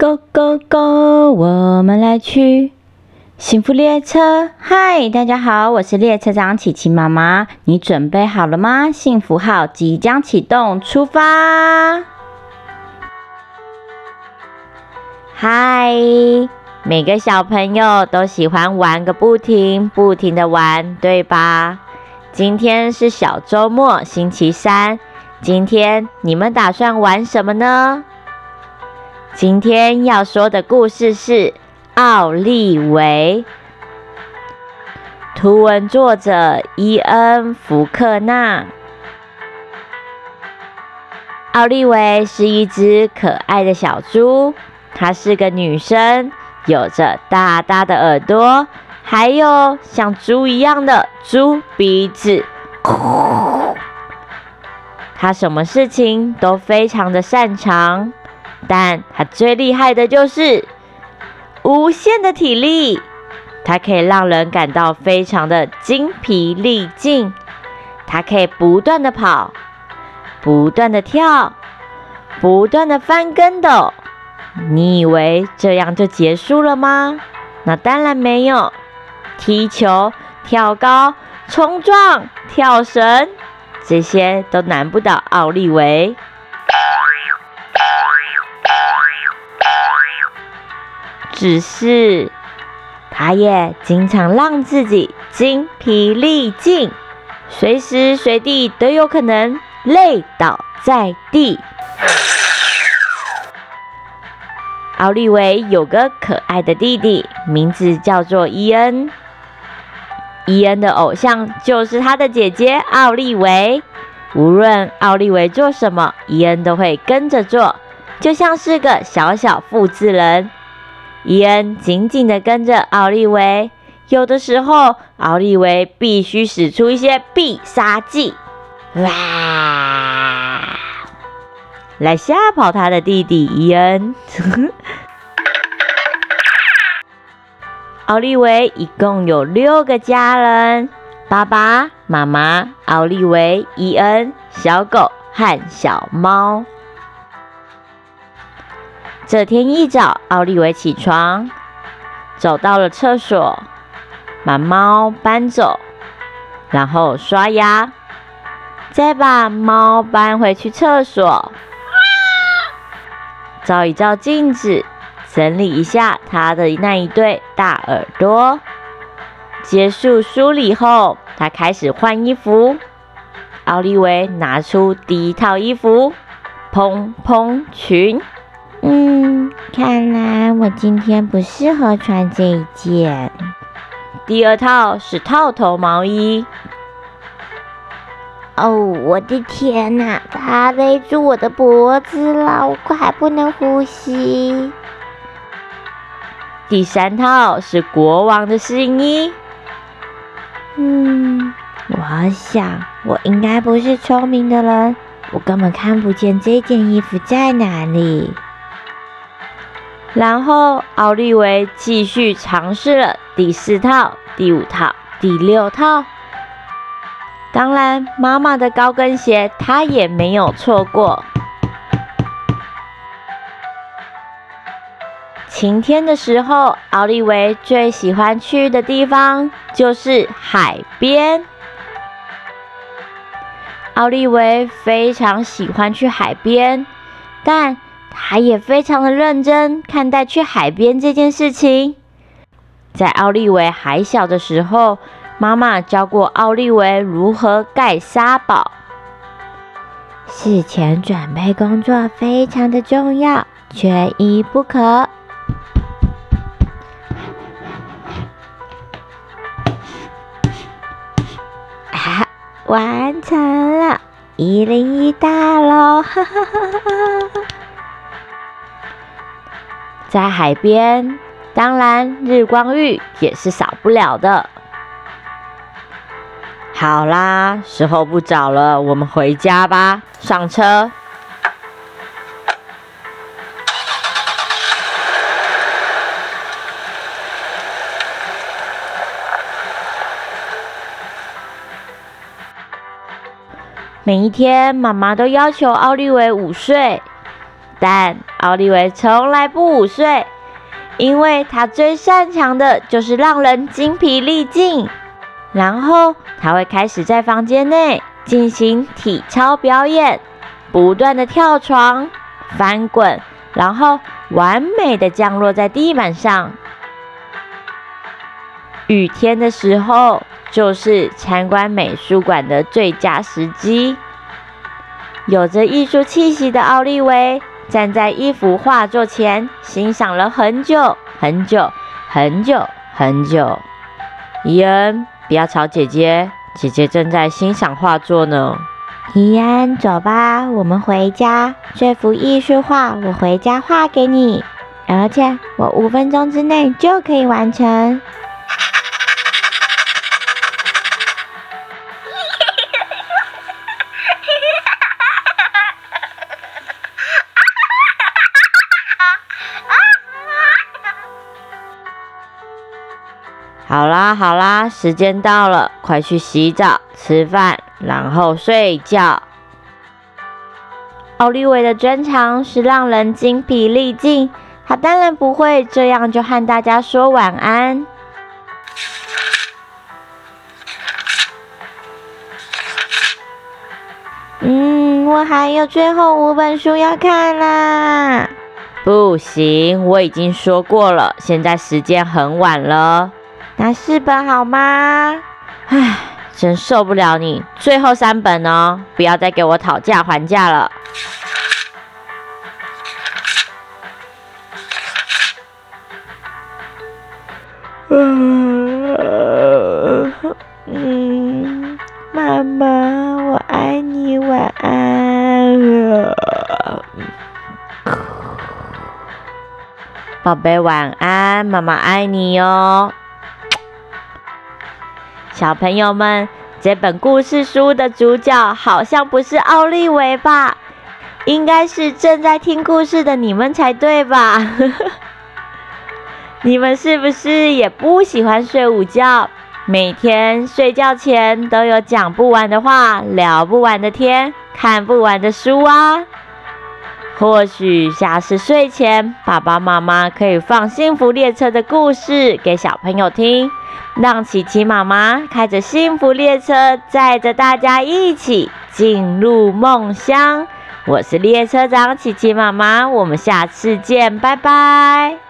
Go go go！我们来去幸福列车。嗨，大家好，我是列车长琪琪妈妈。你准备好了吗？幸福号即将启动，出发！嗨，每个小朋友都喜欢玩个不停，不停的玩，对吧？今天是小周末，星期三。今天你们打算玩什么呢？今天要说的故事是奥利维，图文作者伊恩·福克纳。奥利维是一只可爱的小猪，她是个女生，有着大大的耳朵，还有像猪一样的猪鼻子。她什么事情都非常的擅长。但它最厉害的就是无限的体力，它可以让人感到非常的精疲力尽。它可以不断的跑，不断的跳，不断的翻跟斗。你以为这样就结束了吗？那当然没有。踢球、跳高、冲撞、跳绳，这些都难不倒奥利维。只是，他也经常让自己精疲力尽，随时随地都有可能累倒在地。奥利维有个可爱的弟弟，名字叫做伊恩。伊恩的偶像就是他的姐姐奥利维。无论奥利维做什么，伊恩都会跟着做，就像是个小小复制人。伊恩紧紧地跟着奥利维，有的时候奥利维必须使出一些必杀技，哇，来吓跑他的弟弟伊恩。奥利维一共有六个家人：爸爸妈妈、奥利维、伊恩、小狗和小猫。这天一早，奥利维起床，走到了厕所，把猫搬走，然后刷牙，再把猫搬回去厕所，照一照镜子，整理一下他的那一对大耳朵。结束梳理后，他开始换衣服。奥利维拿出第一套衣服，蓬蓬裙。嗯，看来我今天不适合穿这一件。第二套是套头毛衣。哦，我的天哪，它勒住我的脖子了，我快不能呼吸。第三套是国王的新衣。嗯，我想我应该不是聪明的人，我根本看不见这件衣服在哪里。然后奥利维继续尝试了第四套、第五套、第六套。当然，妈妈的高跟鞋他也没有错过。晴天的时候，奥利维最喜欢去的地方就是海边。奥利维非常喜欢去海边，但。他也非常的认真看待去海边这件事情。在奥利维还小的时候，妈妈教过奥利维如何盖沙堡。事前准备工作非常的重要，缺一不可。啊，完成了，一零一大楼，哈哈哈哈！在海边，当然日光浴也是少不了的。好啦，时候不早了，我们回家吧。上车。每一天，妈妈都要求奥利维午睡，但奥利维从来不午睡，因为他最擅长的就是让人精疲力尽。然后他会开始在房间内进行体操表演，不断的跳床、翻滚，然后完美的降落在地板上。雨天的时候，就是参观美术馆的最佳时机。有着艺术气息的奥利维站在一幅画作前，欣赏了很久很久很久很久。伊恩，不要吵姐姐，姐姐正在欣赏画作呢。伊恩，走吧，我们回家。这幅艺术画我回家画给你，而且我五分钟之内就可以完成。好啦好啦，时间到了，快去洗澡、吃饭，然后睡觉。奥利维的专长是让人精疲力尽，他当然不会这样就和大家说晚安。嗯，我还有最后五本书要看啦。不行，我已经说过了，现在时间很晚了。拿四本好吗？唉，真受不了你！最后三本哦，不要再给我讨价还价了。嗯，妈妈，我爱你，晚安。宝贝，晚安，妈妈爱你哦。小朋友们，这本故事书的主角好像不是奥利维吧？应该是正在听故事的你们才对吧？你们是不是也不喜欢睡午觉？每天睡觉前都有讲不完的话、聊不完的天、看不完的书啊？或许下次睡前，爸爸妈妈可以放《幸福列车》的故事给小朋友听。让琪琪妈妈开着幸福列车，载着大家一起进入梦乡。我是列车长琪琪妈妈，我们下次见，拜拜。